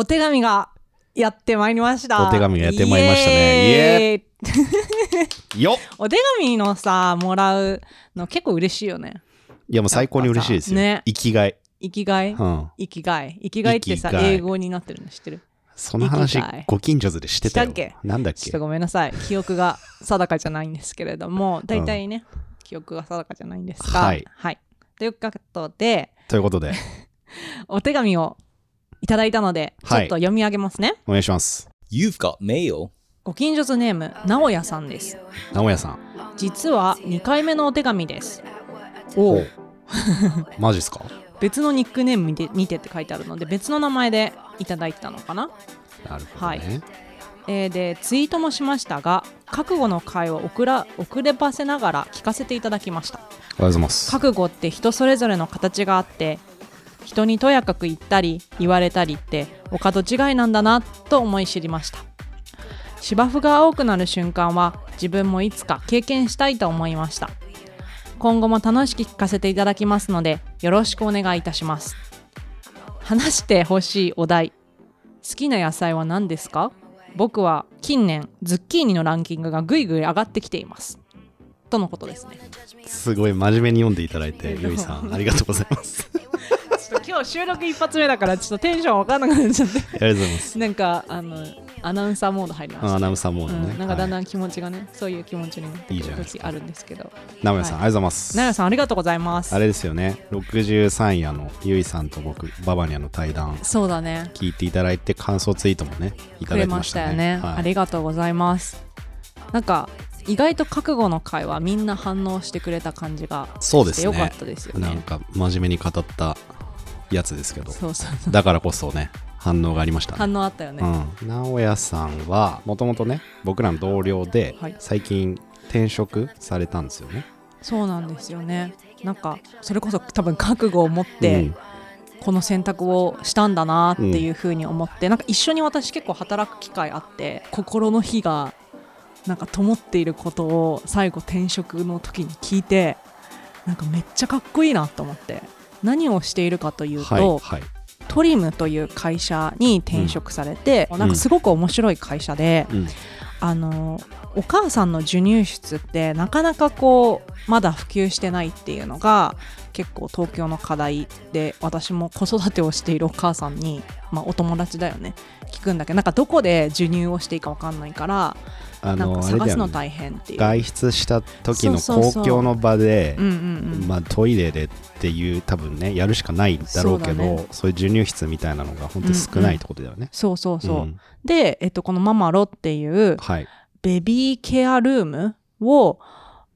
お手紙がやってまいりました。お手紙がやってまいりましたね。イエーイ。よっ。お手紙のさ、もらうの結構嬉しいよね。いやもう最高に嬉しいですよ。ね。生きがい。生きがい？うん。生きがい。生きがいってさ、英語になってるの知ってる？その話ご近所図でしてたよ。なんだっけ？ちょっとごめんなさい。記憶が定かじゃないんですけれども、大体ね、記憶が定かじゃないんですが、はい。ということで、ということで、お手紙をいただいたので、ちょはいっと読み上げますね。お願いします。You've got mail. ご近所図ネーム、直哉さんです。直哉さん。実は2回目のお手紙です。おお マジっすか？別のニックネームにてにてって書いてあるので、別の名前でいただいたのかな。なるほどね。えーで、ツイートもしましたが、覚悟の回を遅ら遅ればせながら聞かせていただきました。おはようございます。覚悟って人それぞれの形があって人にとやかく言ったり言われたりってお門違いなんだなと思い知りました。芝生が青くなる瞬間は自分もいつか経験したいと思いました。今後も楽しく聞かせていただきますのでよろしくお願いいたします。話してほしいお題。好きな野菜は何ですか？僕は近年ズッキーニのランキングがぐいぐい上がってきています。とのことですね。すごい真面目に読んでいただいて、ゆいさん、ありがとうございます。今日収録一発目だからちょっとテンションわかんなくなっちゃって。ありがとうございます。なんかあのアナウンサーモード入りました、アナウンサーモードね。うん、なんかだんだはいん気持ちがね、そういう気持ちになっていい時あるんですけど。直哉さん、はい。ありがとうございます。奈良さんありがとうございます。あれですよね、63夜のゆいさんと僕、ババニャの対談、そうだね。聞いていただいて、感想ツイートもね、いただいくれましたよね、はい。ありがとうございます。なんか意外と覚悟の会はみんな反応してくれた感じがそうですねよかったですよね。なんか、真面目に語ったやつですけど、そうそうそう。だからこそね、反応がありましたね。反応あったよね、うん、直哉さんはもともとね僕らの同僚で、はい。最近転職されたんですよね。そうなんですよね。なんかそれこそ多分覚悟を持って、うん。この選択をしたんだなっていうふうに思って、なんか一緒に私結構働く機会あって心の火がなんか灯っていることを最後転職の時に聞いてなんかめっちゃかっこいいなと思って何をしているかというと、はいはい。トリムという会社に転職されて、なんかすごく面白い会社で、うん。あのお母さんの授乳室ってなかなかこうまだ普及してないっていうのが結構東京の課題で私も子育てをしているお母さんに、まあ、お友達だよね。聞くんだけどなんかどこで授乳をしていいか分かんないからあの探すの大変っていう。外出した時の公共の場でトイレでっていう多分ねやるしかないだろうけどそうだね。いう授乳室みたいなのが本当に少ないってことだよね。そうそうそう、ん。で、えっと、このママロっていうはい。ベビーケアルームを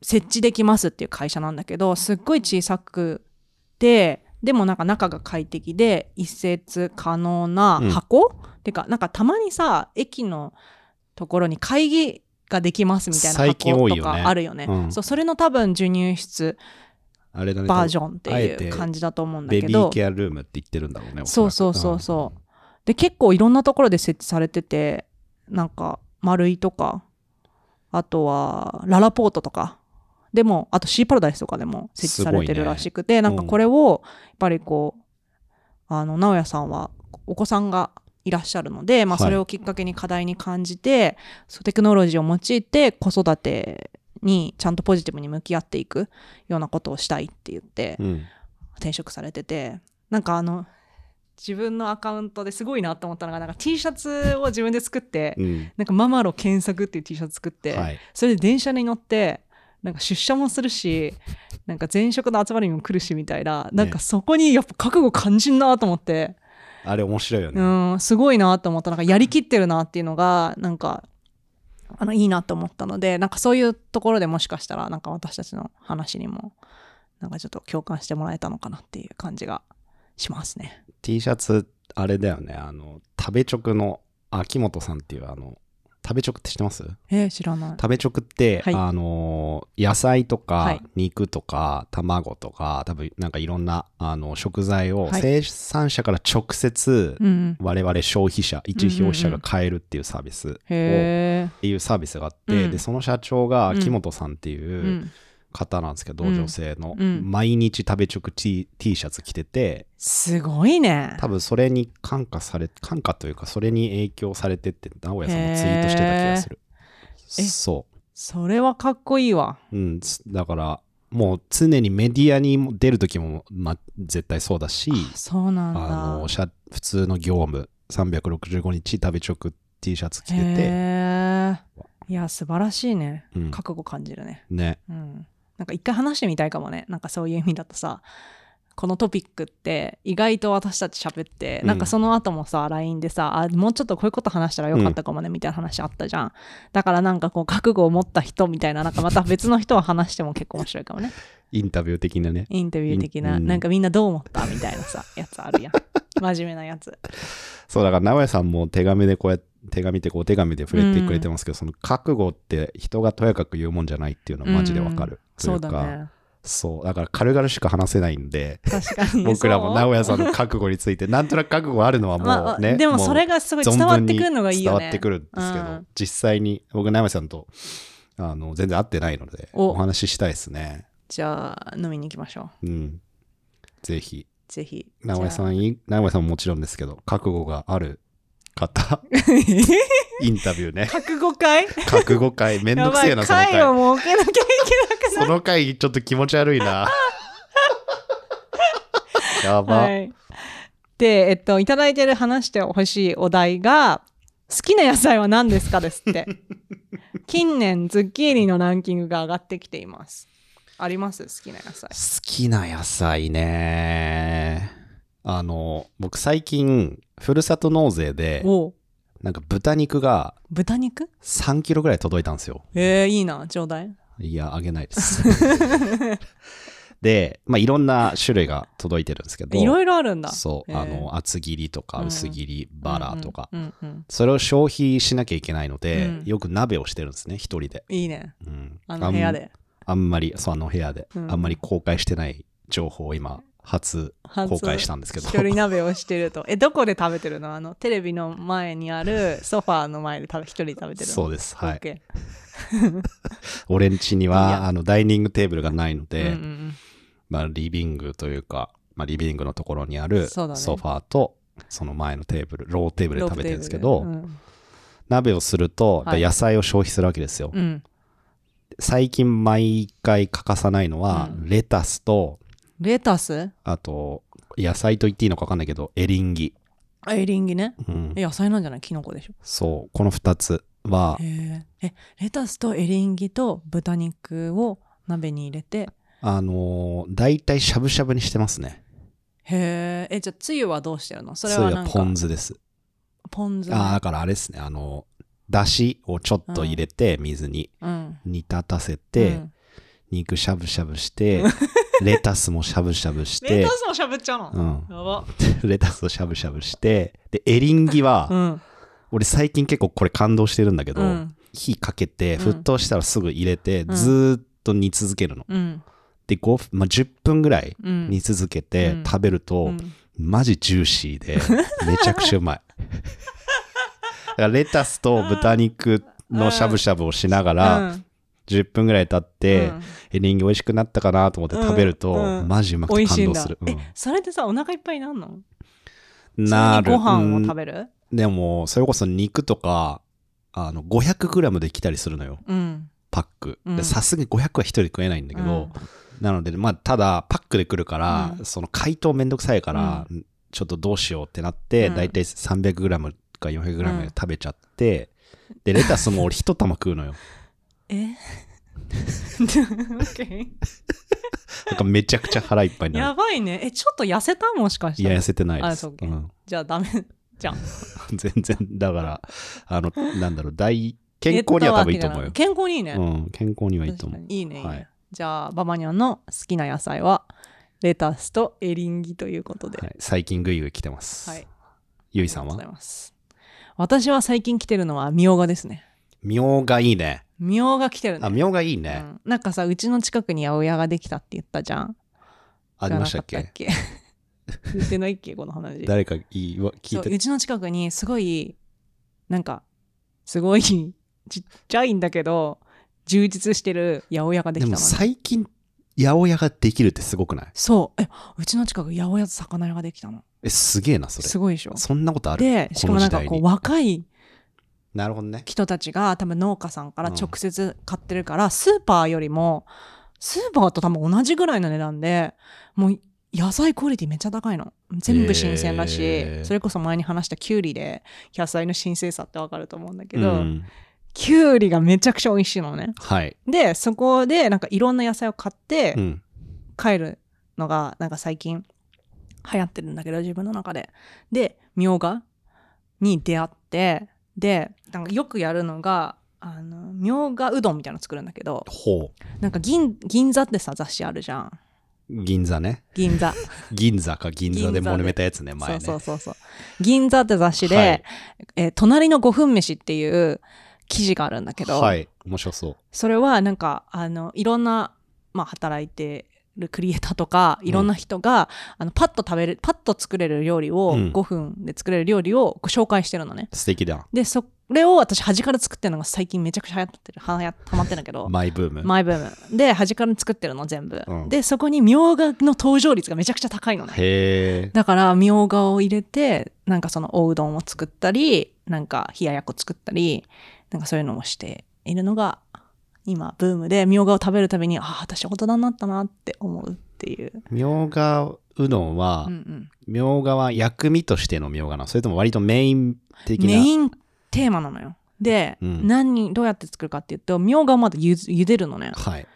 設置できますっていう会社なんだけどすっごい小さくてでもなんか中が快適で一節可能な箱、てかなんかたまにさ駅のところに会議ができますみたいな箱とかあるよね。うん。そうそれの多分授乳室あれだね。バージョンっていう感じだと思うんだベけど。ビーケアルームって言ってるんだろうね。そうそうそうそう。で結構いろんなところで設置されててなんか丸いとかあとはララポートとか。でもあとシーパラダイスとかでも設置されてるらしくて、なんかこれをやっぱりこうあの直哉さんはお子さんがいらっしゃるので、まあ、はい。それをきっかけに課題に感じて、そうテクノロジーを用いて子育てにちゃんとポジティブに向き合っていくようなことをしたいって言って、うん。転職されてて。なんかあの自分のアカウントですごいなと思ったのがなんか T シャツを自分で作って、うん。なんかママロ検索っていう T シャツ作って、はい。それで電車に乗ってなんか出社もするしなんか前職の集まりにも来るしみたいななんかそこにやっぱ覚悟感じんなと思って、あれ面白いよね。うんすごいなと思ったなんかやりきってるなっていうのがなんかあのいいなと思ったのでなんかそういうところでもしかしたらなんか私たちの話にもなんかちょっと共感してもらえたのかなっていう感じがしますね。T シャツあれだよねあの食べ直の秋元さんっていうあの食べ直って知ってます？えー、知らない。食べ直って、はい。あのー野菜とか、はい。肉とか卵とか多分なんかいろんなあの食材をはい。生産者から直接うんうん、我々消費者一消費者が買えるっていうサービスを、っへえ。ていうサービスがあって、うん。でその社長が秋元さんっていう、うん方なんですけど、うん女性の、うん毎日食べ直 T, T シャツ着ててすごいね。多分それに感化され感化というかそれに影響されてって直哉さんもツイートしてた気がするえそそれはかっこいいわ。う、うん、つだからもう常にメディアにも出る時も、ま、絶対そうだしそうなんだ。あの社普通の業務365日食べ直 T シャツ着てて、へえ。いや、素晴らしいね。うん覚悟感じるね。ねうん。なんか一回話してみたいかもね。なんかそういう意味だとさ、このトピックって意外と私たち喋って、うんなんかその後もさ、LINE でさ、あ、もうちょっとこういうこと話したらよかったかもね、みたいな話あったじゃん。だからなんかこう、覚悟を持った人みたいな、なんかまた別の人を話しても結構面白いかもね。インタビュー的なねインタビュー的な、うんなんかみんなどう思ったみたいなさ、やつあるやん。真面目なやつ。そうだから直哉さんも手紙でこうやって手紙ってこうお手紙で触れてくれてますけど、その覚悟って人がとやかく言うもんじゃないっていうのはマジでわかる、といそううかだね。そうだから軽々しく話せないんで確かに。僕らも直哉さんの覚悟についてなんとなく覚悟あるのはもまあうね、でもそれががすごい伝わってくるのがいいよね。伝わってくるんですけど、うん実際に僕直哉さんとあの全然会ってないのでおお話ししたいですねじゃあ飲みに行きましょう。うんぜひぜひ。直江さんい直江さんももちろんですけど覚悟がある方。あ インタビューね。覚悟会？覚悟会。めんどくせえなその会。を回設けなきゃいけなくなその回ちょっと気持ち悪いな。やば、はい。で、えっと、いただいてる話してほしいお題が、好きな野菜は何ですかですって。近年、ズッキーニのランキングが上がってきています。あります？好きな野菜。好きな野菜ねあの僕最近ふるさと納税でなんか豚肉が豚肉？3キロぐらい届いたんですよ。えー、いいな、ちょうだい。いやあげないです。でまあいろんな種類が届いてるんですけどいろいろあるんだ。そう、あの厚切りとかうん。薄切り、バラとか、うんうんうん。それを消費しなきゃいけないので、うん。よく鍋をしてるんですね一人で、いいね。うん。あの部屋で。あんあんまりそうあの部屋で、うん。あんまり公開してない情報を今初公開したんですけど。一人鍋をしてると。え、どこで食べてるの？あの、テレビの前にある ソファーの前で一人で食べてるの？そうです。はい。俺ん家にはあのダイニングテーブルがないのうんで、うん。まあ、リビングというか、まあ、リビングのところにあるソファーとその前のテーブルローテーブうんル。で食べてるんですけど、うん。鍋をすると、はい。野菜を消費するわけですよ、うん。最近毎回欠かさないのは、うん。レタスとレタス？あと野菜と言っていいのか分かんないけどエリンギ、あエリンギね。うんえ、野菜なんじゃない？キノコでしょ。そうこの2つはへえ。え、レタスとエリンギと豚肉を鍋に入れて、あのー、大体しゃぶしゃぶにしてますねへえ。え、じゃあ、つゆはどうしてるの？それははなんか。ポン酢ですポン酢？ね。ああだからあれですねあのだしをちょっと入れて水にうん。煮立たせて、うん肉しゃぶしゃぶして レタスもしゃぶしゃぶしてレタスもしゃぶっちゃうの、うん、やば。レタスをしゃぶしゃぶしてでエリンギは、うん。俺最近結構これ感動してるんだけど、うん。火かけてうん沸騰したらすぐ入れて、うんずーっと煮続けるの。うん。で5分、まあ、10分ぐらいうん。煮続けてうん食べると、うんマジジューシーでめちゃくちゃうまい。だからレタスと豚肉のしゃぶしゃぶをしながら、うん10分ぐらい経って、うん。エリンギ美味しくなったかなと思って食べると、うん。うん。マジうまくて感動する。。うん。え、それってさ、お腹いっぱいになるの？なる。ご飯をうん食べる？でもそれこそ肉とかあの 500g で来たりするのよ。うん。パック。さすがに500は一人で食えないんだけど、なのでまあただパックで来るから、うん。その解凍めんどくさいから、ちょっとどうしようってなって、うん。だいたい 300g か 400g うん。で食べちゃって、でレタスも俺一玉食うのよ え？なんかめちゃくちゃ腹いっぱいになやるばいね。え、ちょっと痩せたもしかして。いや痩せてないですうかん、じゃあダメじゃん。全然だからあのなんだろう大健康には多分いいと思うよ、健康にいいね。うん、健康にはいいと思ういいね。はいじゃあ、ババニャンの好きな野菜は、レタスとエリンギということで。はい、最近グイグイ来てます。はい。ゆいさんは？ありがとうございます。私は最近来てるのはみょうがですね。みょうがいいね。みょうが来てるね。あ、みょうがいいうね。ん、なんかさ、うちの近くに八百屋ができたって言ったじゃん。ありましたっけ？じゃなかったっけ？言ってないっけ？この話。誰かいいわ聞いてそううちの近くにすごいなんかすごい ちっちゃいんだけど充実してる八百屋ができたのね最近、八百屋ができるってすごくない？そうえうちの近く八百屋と魚屋ができたのえ、すげえな、それ。すごいでしょ？そんなことある？でしかもなんかこう若いなるほどね。人たちが多分農家さんから直接買ってるから、スーパーよりもスーパーと多分同じぐらいの値段でもう野菜クオリティめっちゃ高いの全部新鮮だし、へーそれこそ前に話したキュウリで野菜の新鮮さってわかると思うんだけど、うんキュウリがめちゃくちゃ美味しいのねはい。でそこでなんかいろんな野菜を買ってうん。帰るのがなんか最近流行ってるんだけど自分の中ででみょうがに出会ってでなんかよくやるのがあのみょうがうどんみたいなの作るんだけどほなんか銀銀座ってさ雑誌あるじゃんう。銀座ね。銀座 銀座か銀座でもめたやつね、前ね。そうそうそうそう銀座って雑誌で、はいえー隣の5分飯っていう記事があるんだけど、はい。面白そう。それはなんかあのいろんな、まあ、働いてるクリエイターとかいろんな人が、あのパッと食べるパッと作れる料理を、うん。5分で作れる料理をご紹介してるのね。素敵だ。でそれを私端から作ってるのが最近めちゃくちゃ流行ってるはまってるんだけど。マイブーム。マイブーム。で端から作ってるの全部、うん。でそこにみょうがの登場率がめちゃくちゃ高いのね。へえ。だからみょうがを入れてなんかそのおうどんを作ったりなんか冷ややっこ作ったりなんかそういうのもしているのが今ブームでみょうがを食べるたびにああ私大人になったなって思うっていう、みょうがうどんはみょうがは薬味としてのみょうがなの。それとも割とメイン的な。メインテーマなのよ。で、うん。何どうやって作るかっていうとみょうがをまだゆ茹でるのね。はい。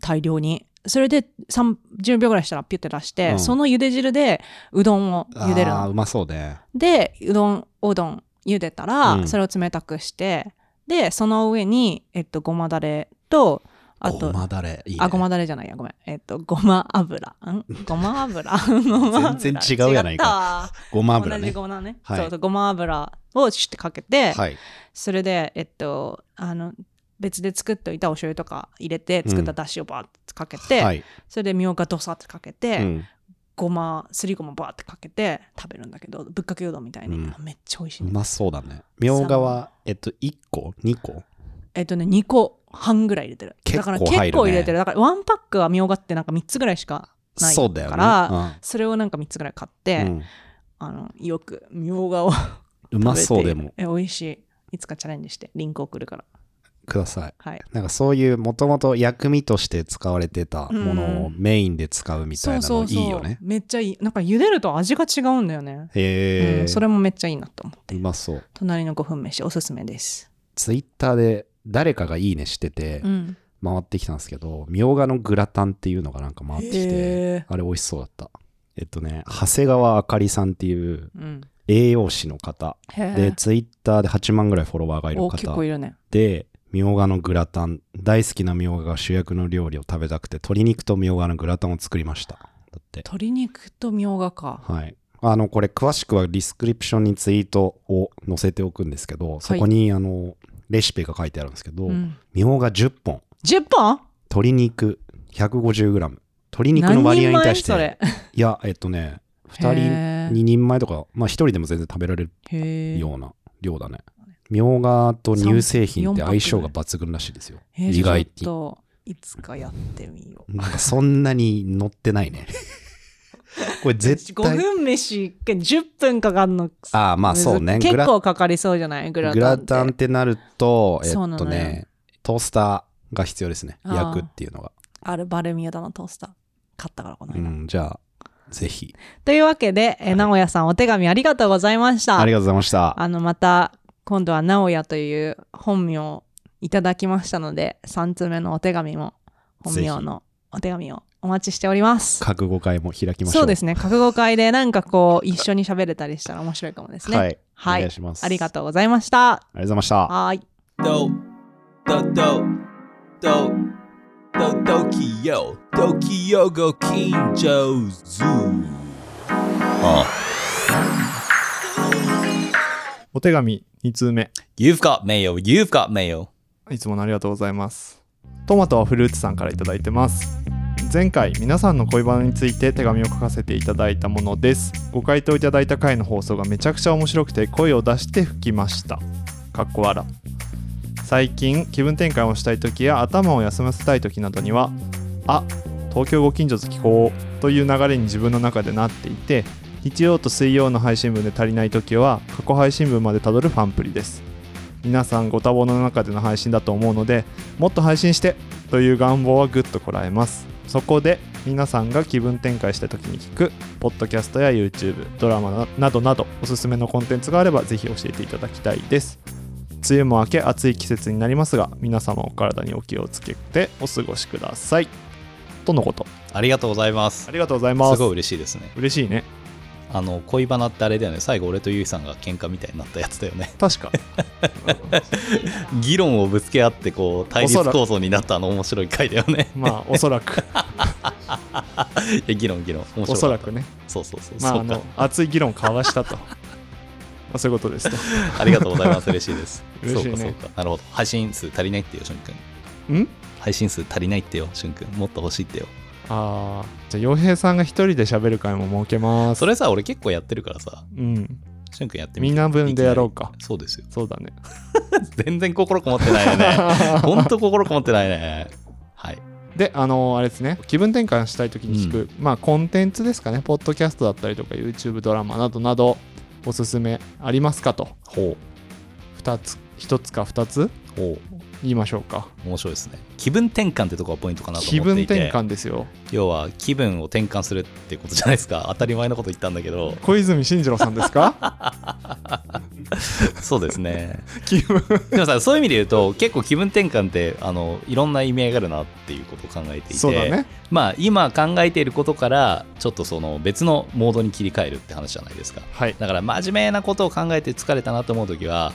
大量に。それで30秒ぐらいしたらピュッて出して、うん。その茹で汁でうどんを茹でるの。あーうまそうね。でうどんおうどん茹でたら、うん。それを冷たくしてでその上に、えっと、ごまだれとあとごまだれ。いいね。あごまだれじゃないやごめん。えっとごま油。ん？ごま油？ごま油全然違うやないか。ごま違油ね。ごまね、はい。そうそうごま油をシュッてかけて、はい。それでえっとあの別で作っておいたお醤油とか入れて作っただしをバーってかけて、はい。それでみょうがドサってかけて、うんごますりごまバーってかけて食べるんだけどぶっかけうどんみたいに、うん。めっちゃ美味しいうねまそうだね。みょうがは、えっと、1個 ?2 個えっとね2個半ぐらい入れてる。結だから構入るね。結構入れてる。だからワンパックはみょうがってなんか3つぐらいしかないそうだよね。からそれをなんか3つぐらい買って、うん。うんあのよくみょうがを うまそうでも。え美味しい。いつかチャレンジしてリンク送るからください。はい。なんかそういうもともと薬味として使われてたものをうん。メインで使うみたそいうなのいいよね。めっちゃいい。なんか茹でると味が違うんだよね、へえ、うん、それもめっちゃいいなと思って。うまそう。隣の5分飯おすすめです。ツイッターで誰かがいいねしててうん。回ってきたんですけど、みょうがのグラタンっていうのがなんか回ってきて、へあれ美味しそうだった。えっとね、長谷川あかりさんっていううん。栄養士の方。へで、えツイッターで8万ぐらいフォロワーがいる方構いるね。で、みょうがのグラタン、大好きなみょうがが主役の料理を食べたくて、鶏肉とみょうがのグラタンを作りました。だって。鶏肉とみょうがか。はい。あの、これ詳しくはディスクリプションにツイートを載せておくんですけど、そこにあの、レシピが書いてあるんですけど、うん。みょうが10本、10本？鶏肉 150g、鶏肉の割合に対して、いや、えっとね、2へー。人、2人前とか、まあ1人でも全然食べられるような量だね。みょうがと乳製品って相性が抜群らしいですよ。へえ意外。といつかやってみようなんかそんなに乗ってないね。これ絶5対。分飯10分かかんのああ、まあそうね。グ結ラ構かかりそうじゃない？グラタングラタンってなると、えっとね、トースターが必要ですね。焼くっていうのが。あるバルミューダのトースター買ったからこの間、うん、じゃあ、ぜひ。というわけで、えー直哉さんお手紙ありがとうございましたありがとうございました。あのまた今度は直哉という本名をいただきましたので3つ目のお手紙も本名のお手紙をお待ちしております覚悟会も開きましょう。そうですね覚悟会でなんかこう一緒に喋れたりしたら面白いかもですねはい。はいお願いします。ありがとうございましたありがとうございました。はーい Kinjo Zoo. お手紙2通目。You've got mail, you've got mail. いつものありがとうございます。トマトはフルーツさんからいただいてます。前回皆さんの恋バナについて手紙を書かせていただいたものです。ご回答いただいた回の放送がめちゃくちゃ面白くて声を出して吹きました。かっこ笑。最近気分転換をしたい時や頭を休ませたい時などにはあ東京ご近所と聞こうという流れに自分の中でなっていて日曜と水曜の配信分で足りない時は過去配信分までたどるファンプリです。皆さんご多忙の中での配信だと思うのでもっと配信してという願望はぐっとこらえます。そこで皆さんが気分転換した時に聞くポッドキャストや YouTube ドラマななどなどおすすめのコンテンツがあればぜひ教えていただきたいです。梅雨も明け暑い季節になりますが皆様お体にお気をつけてお過ごしください。とのこと。ありがとうございます。ありがとうございます。すごい嬉しいですね。嬉しいねあの恋バナってあれだよね。最後俺とゆいさんが喧嘩みたいになったやつだよね。確か。議論をぶつけ合ってこう対立構造になったあの面白い回だよね。まあおそらく。いや議論議論。面白おそらくね。そうそうそう、まああそうかの熱い議論を交わしたと。まあそういうことですとありがとうございます。嬉しいです。嬉しいね。そうかそうか。なるほど。配信数足りないってよしゅん。くん？ん配信数足りないってよしゅんくん。もっと欲しいってよああじゃあ洋平さんが一人で喋る会も設けます。それさ俺結構やってるからさ。うん。しゅんくんやってみて。みんな分でやろうか。そうですよ。そうだね。全然心こもってないよね。ほんと心こもってないね。はい。であのあれですね。気分転換したい時に聞く、まあコンテンツですかね。ポッドキャストだったりとか YouTube ドラマなどなどおすすめありますかと。ほ2つ1つか2つ？う。ほ言いましょうか。う面白いですね。気分転換ってとこがポイントかなと気分思っていて。転換ですよ。要は気分を転換するってことじゃないですか。当たり前のこと言ったんだけど。小泉進次郎さんですか？そうですね。気分。でもさそういう意味で言うと結構気分転換ってあのいろんな意味合いがあるなっていうことを考えていて。そうだね。まあ今考えていることからちょっとその別のモードに切り替えるって話じゃないですか。はい。だから真面目なことを考えて疲れたなと思う時は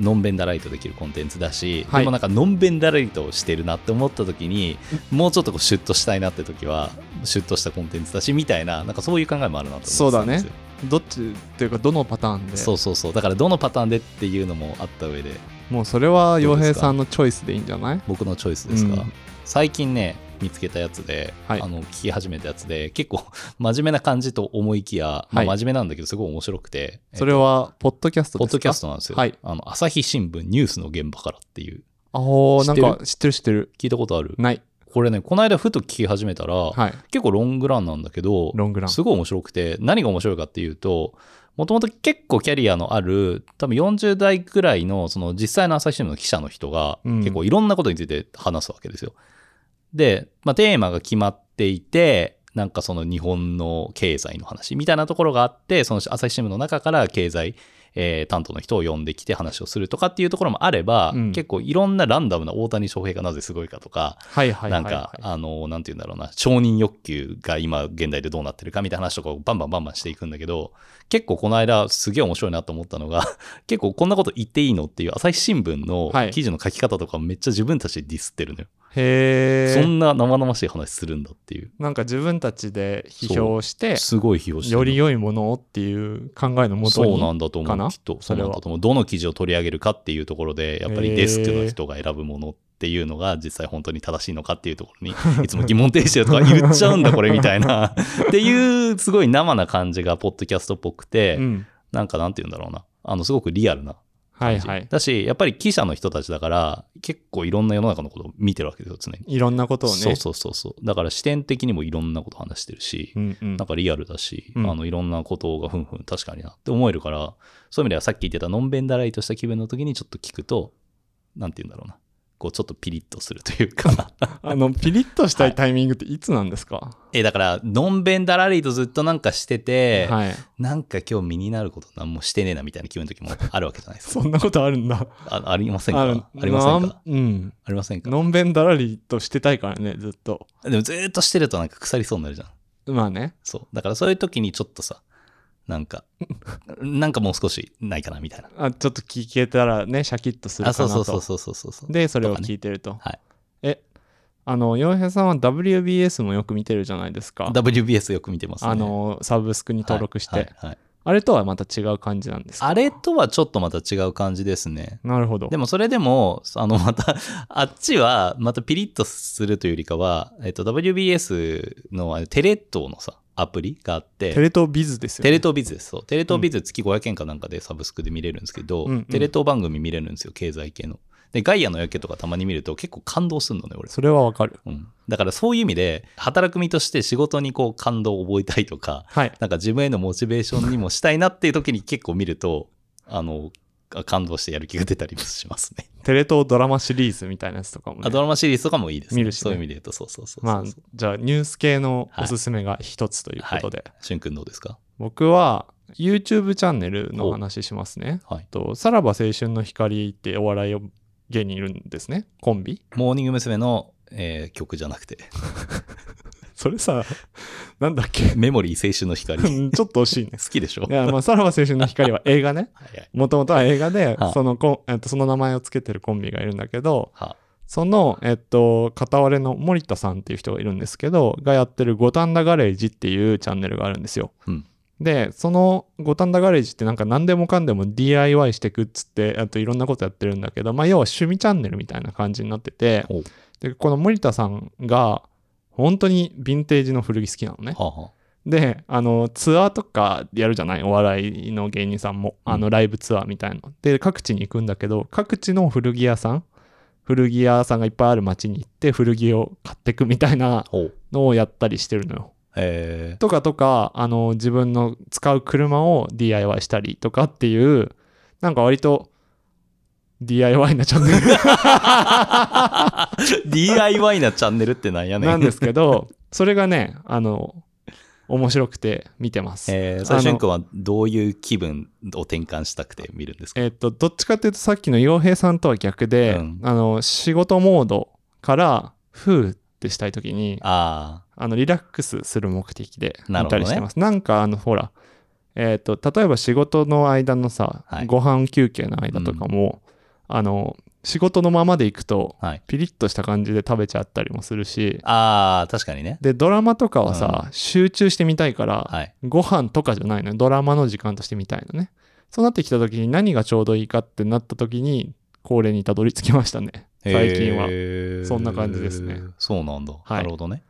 のんべんだらりとできるコンテンツだし、はい。でもなんかのんべんだらりとしてるなって思った時にもうちょっとこうシュッとしたいなって時はシュッとしたコンテンツだしみたいななんかそういう考えもあるなと思ってたんですよ。どっちっていうかどのパターンで。そうそうそう。だからどのパターンでっていうのもあった上で。もうそれは洋平さんのチョイスでいいんじゃない？僕のチョイスですか、うん。最近ね見つけたやつで、はい。あの聞き始めたやつで結構 真面目な感じと思いきや、真面目なんだけどすごい面白くて、それはポッドキャストですか？ポッドキャストなんですよ、はい。あの朝日新聞ニュースの現場からっていう。あーなんか知ってる？知ってる聞いたことある？ない。これねこの間ふと聞き始めたら、はい。結構ロングランなんだけどロングラン。すごい面白くて何が面白いかっていうともともと結構キャリアのある多分40代ぐらいのその実際の朝日新聞の記者の人がうん。結構いろんなことについて話すわけですよ。で、まあ、テーマが決まっていてなんかその日本の経済の話みたいなところがあってその朝日新聞の中から経済、えー担当の人を呼んできて話をするとかっていうところもあれば、うん。結構いろんなランダムな大谷翔平がなぜすごいかとか、はいはいはないんはい。か、あの、なんて言うんだろうな、承認欲求が今現代でどうなってるかみたいな話とかをバンバンバンバンしていくんだけど、結構この間すげえ面白いなと思ったのが、結構こんなこと言っていいのっていう朝日新聞のはい。記事の書き方とかめっちゃ自分たちでディスってるのよ。へえそんな生々しい話するんだっていう。なんか自分たちで批評してすごい批評してるより良いものをっていう考えのもとにそうなんだと思う。きっと。そうなんだと思う。どの記事を取り上げるかっていうところで、やっぱりデスクの人が選ぶものっていうのが実際本当に正しいのかっていうところに、いつも疑問提してるとか言っちゃうんだこれみたいな。っていうすごい生な感じがポッドキャストっぽくて、うんなんかなんて言うんだろうな。あの、すごくリアルな感じ。はいはいだし、やっぱり記者の人たちだから、結構いろんな世の中のことを見てるわけですよ、常に。いろんなことをねそうそうそうそう。だから視点的にもいろんなこと話してるし、うんうんなんかリアルだし、うんあのいろんなことがふんふん確かになって思えるから、そういう意味ではさっき言ってたのんべんだらりとした気分の時にちょっと聞くと、なんて言うんだろうな。こうちょっとピリッとするというか。あのピリッとしたいタイミングっていつなんですか？え、だから、のんべんだらりとずっとなんかしてて、はい。なんか今日身になることなんもしてねえなみたいな気分の時もあるわけじゃないですか。そんなことあるんだ。あありませんか？ありませんか？うん。ありませんか？のんべんだらりとしてたいからねずっと。でもずーっとしてるとなんか腐りそうになるじゃん。まあね。そう。だからそういう時にちょっとさ、なんか、なんかもう少しないかなみたいな。あちょっと聞けたらねシャキッとするかあ、なと。そうそうそうそうそう。そう。でそれを聞いてると。はい。えあの洋平さんは WBS もよく見てるじゃないですか。WBS よく見てますね。あのサブスクに登録して、はいはいはい。あれとはまた違う感じなんですか？あれとはちょっとまた違う感じですね。なるほど。でもそれでも、あの、また、あっちは、またピリッとするというよりかは、えっと、WBS のテレ東のさ、アプリがあって、テレ東ビズですよ、ね、テレ東ビズです。そう。テレ東ビズ月500円かなんかでサブスクで見れるんですけど、うんうんテレ東番組見れるんですよ、経済系の。で、ガイアの夜景とかたまに見ると結構感動するのね、俺。それはわかる。うん。だからそういう意味で、働く身として仕事にこう感動を覚えたいとか、はい。なんか自分へのモチベーションにもしたいなっていう時に結構見ると、あの、あ感動してやる気が出たりもしますね。テレ東ドラマシリーズみたいなやつとかもね。あドラマシリーズとかもいいですね。見るしねそういう意味で言うと、そうそうそう。まあ、じゃあニュース系のおすすめが一つということで、しゅんくんどうですか？僕は YouTube チャンネルの話しますね。はい。とさらば青春の光ってお笑い芸人いるんですね。コンビ？モーニング娘。の、えー曲じゃなくて、それさ、なんだっけ？メモリー青春の光。好ちょっと惜しいね。きでしょ？いや、まあ、さらば青春の光は映画ね。はいはい。もともとは映画では、あそのコン、えっと、その名前を付けてるコンビがいるんだけど、はその、えっと、片割れの森田さんっていう人がいるんですけど、がやってる五反田ガレージっていうチャンネルがあるんですよ。うんで、その五反田ガレージってなんか何でもかんでも DIY してくっつって、あといろんなことやってるんだけど、まあ要は趣味チャンネルみたいな感じになっててほう、で、この森田さんが本当にヴィンテージの古着好きなのね。はあはで、あの、ツアーとかやるじゃないお笑いの芸人さんも。あの、ライブツアーみたいなの。で、各地に行くんだけど、各地の古着屋さん、古着屋さんがいっぱいある街に行って、古着を買ってくみたいな。のをやったりしてるのよ。えとかとか、あの、自分の使う車を DIY したりとかっていう、なんか割と DIY なチャンネルー、DIY なチャンネルってなんやねん。なんですけど、それがね、あの、面白くて見てます。えー、それあのしゅんくんはどういう気分を転換したくて見るんですか？えっと、どっちかっていうとさっきの洋平さんとは逆で、うんあの、仕事モードから、ふーってしたいときに、ああの、リラックスする目的で見なるほどねたりしてます。なんか、あの、ほら、えっと、例えば仕事の間のさ、はいご飯休憩の間とかも、あの、仕事のままで行くと。ピリッとした感じで食べちゃったりもするし、ああ、確かにね。で、ドラマとかはさ、集中してみたいから、はい。ご飯とかじゃないのよ。ドラマの時間として見たいのね。そうなってきた時に何がちょうどいいかってなった時に、これにたどり着きましたね。最近は。そんな感じですね。そうなんだ。はいなるほどね。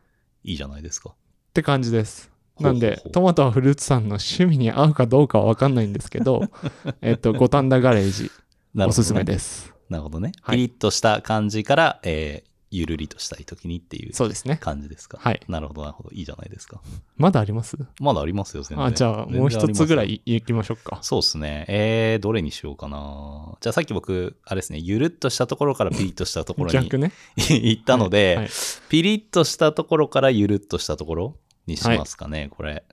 いいじゃないですか。て感じです。なんでトマトはフルーツさんの趣味に合うかどうかは分かんないんですけど、えっと、五反田ガレージ、ねおすすめです。なるほどね。はいピリッとした感じから、えーゆるりとしたい時にっていうそうですね。感じですか？はい。なるほど、なるほど。いいじゃないですか。まだあります？まだありますよ、全然。あ、じゃあ、もう一つぐら。い行きましょうか。そうですね。えー、どれにしようかな。じゃあさっき僕、あれですね、ゆるっとしたところからピリッとしたところに 逆ね。行ったので、はいピリッとしたところからゆるっとしたところにしますかね、これ。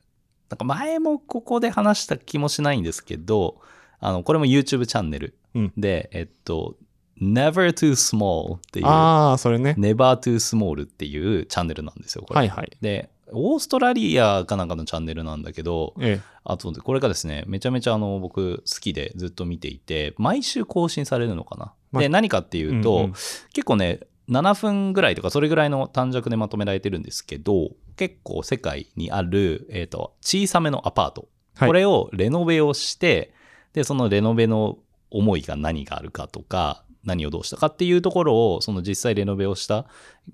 なんか前もここで話した気もしないんですけど、あの、これも YouTube チャンネルうんで、えっと、Never Too Small っていう、ああ、それね。Never Too Small っていうチャンネルなんですよ、これ。はいはい。で、オーストラリアかなんかのチャンネルなんだけど、えあと、これがですね、めちゃめちゃあの僕好きでずっと見ていて、毎週更新されるのかな？まで、何かっていうと、うんうん結構ね、7分ぐらいとか、それぐらいの短尺でまとめられてるんですけど、結構世界にある、えっ、と、小さめのアパート。はいこれをレノベをして、で、そのレノベの思いが何があるかとか、何をどうしたかっていうところを、その実際レノベをした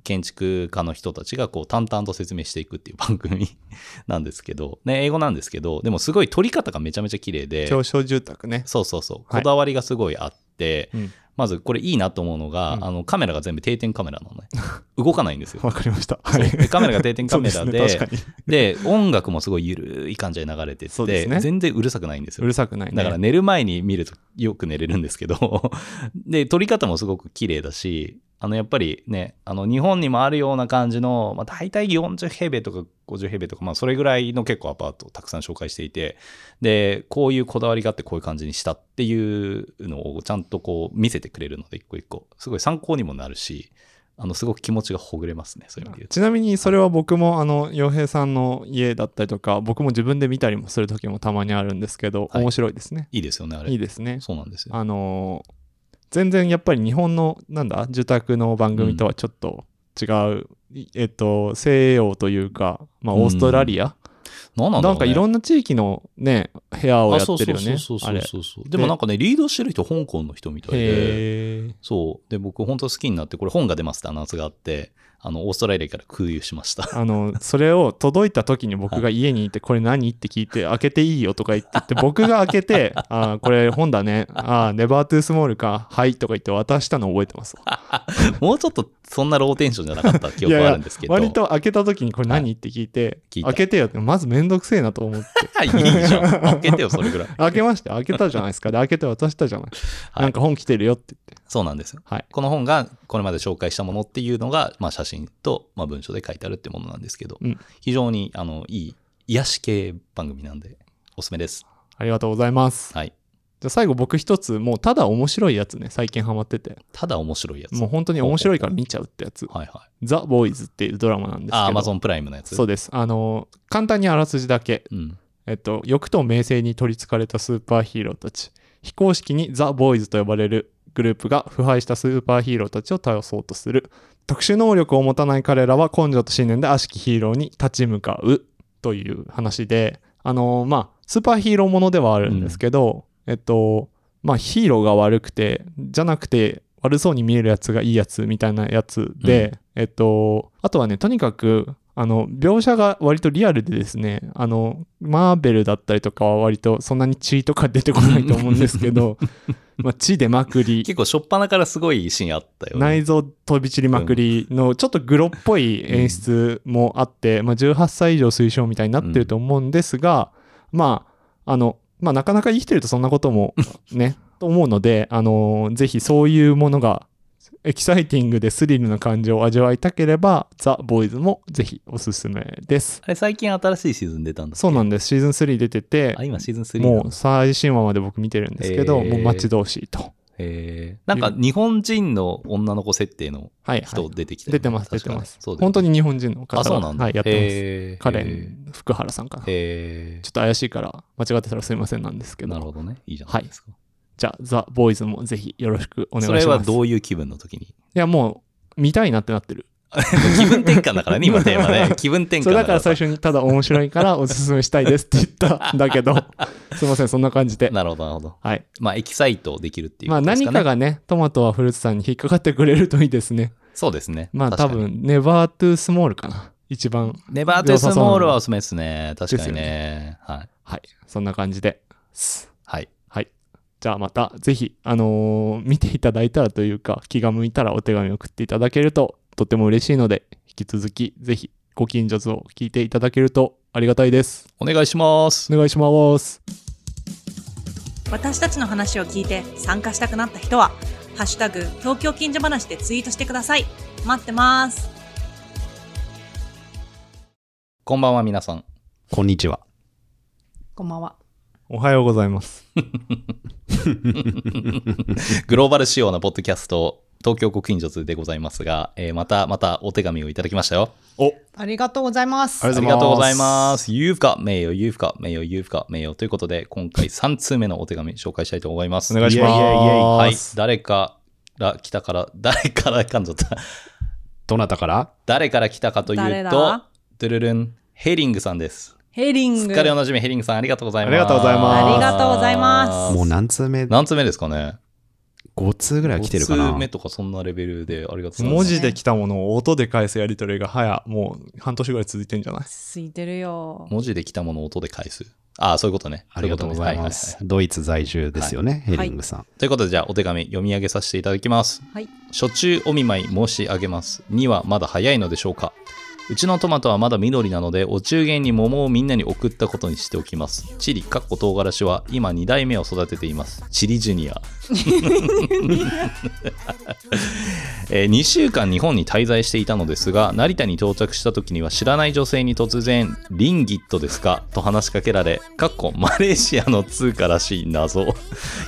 建築家の人たちがこう淡々と説明していくっていう番組 なんですけど、ね、英語なんですけど、でもすごい撮り方がめちゃめちゃ綺麗で、狭小住宅ね。そうそうそう、はい。こだわりがすごいあって、うんまずこれいいなと思うのが、うんあのカメラが全部定点カメラなのね。動かないんですよ。わかりました。そうでカメラが定点カメラで、ですね、音楽もすごいゆるい感じで流れてて、ね全然うるさくないんですよ。うるさくないね。だから寝る前に見るとよく寝れるんですけど、で、撮り方もすごく綺麗だし、あの、やっぱりね、あの、日本にもあるような感じの、まあ、大体40平米とか50平米とか、まあ、それぐらいの結構アパートをたくさん紹介していて、で、こういうこだわりがあってこういう感じにしたっていうのをちゃんとこう見せてくれるので、一個一個。すごい参考にもなるし、あの、すごく気持ちがほぐれますね、そういう意味で。ちなみにそれは僕もあの洋平さんの家だったりとか僕も自分で見たりもする時もたまにあるんですけど、はい面白いですねいいですよね、あれ。いいですねそうなんですよ。あのー全然やっぱり日本のなんだ住宅の番組とはちょっと違う、いえっと西洋というかまあうんオーストラリア？何なんだろう、ね、なんかいろんな地域のね、部屋をやってるよね。あそうそうそうあれ。そうそうでもなんかね、リードしてる人、香港の人みたいで。そう。で、僕、本当好きになって、これ本が出ますってアナウンスがあって、あの、オーストラリアから空輸しました。あの、それを届いた時に僕が家にいて、これ何って聞いて、開けていいよとか言って僕が開けて、あーこれ本だね。あーネバートゥースモールか。はいとか言って渡したの覚えてますわ。もうちょっと、そんなローテンションじゃなかった記憶はあるんですけど。割と開けた時にこれ何って聞いて、開けてよって、まずめんどくせえなと思って。いいじゃん。開けてよ、それぐらい。開けましたよ開けたじゃないですか。で、開けて渡したじゃない。はいなんか本来てるよって言って。そうなんですよ。はい。この本がこれまで紹介したものっていうのが、まあ、写真と、まあ、文章で書いてあるってものなんですけど、うん非常にあのいい癒し系番組なんでおすすめです。ありがとうございます。はい。じゃあ最後僕一つ、もうただ面白いやつね、最近ハマってて。ただ面白いやつ。もう本当に面白いから見ちゃうってやつ。はいはい。ザ・ボーイズっていうドラマなんですけど。あ、アマゾンプライムのやつ。そうです。あの、簡単にあらすじだけ。うん。えっと、欲と名声に取り憑かれたスーパーヒーローたち。非公式にザ・ボーイズと呼ばれるグループが腐敗したスーパーヒーローたちを倒そうとする。特殊能力を持たない彼らは根性と信念で悪しきヒーローに立ち向かうという話で、あの、まあ、スーパーヒーローものではあるんですけど、えっと、まあ、ヒーローが悪くて、じゃなくて、悪そうに見えるやつがいいやつみたいなやつで、えっと、あとはね、とにかく、あの、描写が割とリアルでですね、あの、マーベルだったりとかは割とそんなに血とか出てこないと思うんですけど、まあ、血出まくり、結構初っ端からすごいシーンあったよね。内臓飛び散りまくりのちょっとグロっぽい演出もあって、まあ、18歳以上推奨みたいになってると思うんですが、まああの、まあ、なかなか生きてるとそんなこともね と思うので、あのぜひそういうものがエキサイティングでスリルな感じを味わいたければザ・ボーイズもぜひおすすめですあれ最近新しいシーズン出たんだっけ？そうなんですシーズン3出ててあ、今シーズン3なの？もう最新話まで僕見てるんですけど、へーもう待ち遠しいとへーなんか日本人の女の子設定のはい、はい人出てきたよね、出てます、出てます。本当に日本人の方あ、がそうなんだ。はい、やってます。へーカレへン、福原さんかな。ちょへっと怪しいから、間違ってたらすいませんなんですけーど。なるほどね。いいじゃないですか。じゃあ、ザ・ボーイズもぜひよろしくお願いしそます。れはどういう気分の時に？いや、もう、見たいなってなってる。気分転換だからね、今テーマね。気分転換それだから最初初にただ面白いからおすすめしたいですって言ったんだけど、すいません、そんな感じで。なるほど、なるほど。はい。まあ、エキサイトできるっていうまあことですかね。何かがね、トマトはフルーツさんに引っかかってくれるといいですね。そうですね。まあ多。分、ネバートゥースモールかな。一番。ネバートゥスモールはおすすめですね。確かにですね。はい。はい。そんな感じです。じゃあまたぜひ、あのー見ていただいたらというか、気が向いたらお手紙を送っていただけるととっても嬉しいので、引き続きぜひご近所図を聞いていただけるとありがたいです。お願いします。お願いします。私たちの話を聞いて参加したくなった人は「ハッシュタグ東京近所話」でツイートしてください待ってますこんばんは、皆さん。こんにちは。こんばんはおはようございます。グローバル仕様のポッドキャスト、東京ご近所図でございますが、えーまたまたお手紙をいただきましたよ。おありがとうございますありありがとうございます。You've got mail, you've got mail, you've got mail ということで、今回3通目のお手紙紹介したいと思います。お願いします。はい。誰から来たから、誰からかんじゃった。どなたから？誰から来たかというと、ドゥルルン、ヘリングさんです。ヘリングすっかりおなじみヘリングさん、ありがとうございます。ありがとうございますありがとうございますもう何通目？何通目ですかね ?5 通ぐらい来てるか5な通目とかそんなレベルでありがとうございます。文字で来たものを音で返すやり取りが早もう半年ぐらい続いてんじゃない？ついてるよ文字で来たものを音で返す。ああ、そういうことね。ありがとうございまはすは。はドイツ在住ですよね、ヘリングさん。ということで、じゃあお手紙読み上げさせていただきます。はい初中お見舞い申し上げます。にはまだ早いのでしょうか？うちのトマトはまだ緑なので、お中元に桃をみんなに送ったことにしておきます。チリ、かっこ唐辛子は今2代目を育てています。チリジュニア。えー2週間日本に滞在していたのですが成田に到着した時には知らない女性に突然「リンギットですか?」と話しかけられかっこマレーシアの通貨らしい謎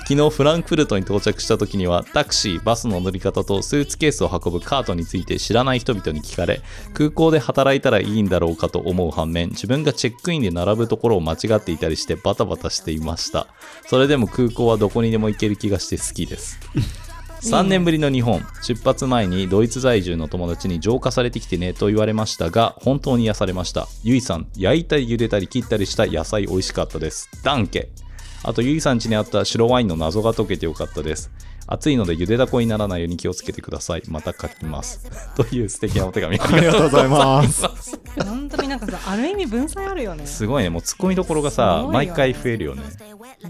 昨日フランクフルトに到着した時にはタクシーバスの乗り方とスーツケースを運ぶカートについて知らない人々に聞かれ空港で働いたらいいんだろうかと思う反面自分がチェックインで並ぶところを間違っていたりしてバタバタしていました。それでも空港はどこにでも行ける気がして好きです。3年ぶりの日本。出発前にドイツ在住の友達に浄化されてきてねと言われましたが本当に癒されました。ゆいさん焼いたり茹でたり切ったりした野菜美味しかったです。ダンケ。あとゆいさん家にあった白ワインの謎が解けてよかったです暑いので茹でだこにならないように気をつけてください。また書きます。という素敵なお手紙。あありがとうございます。本当になんかさある意味文才あるよね。すごいね。もうツッコミどころがすさね。毎回増えるよね。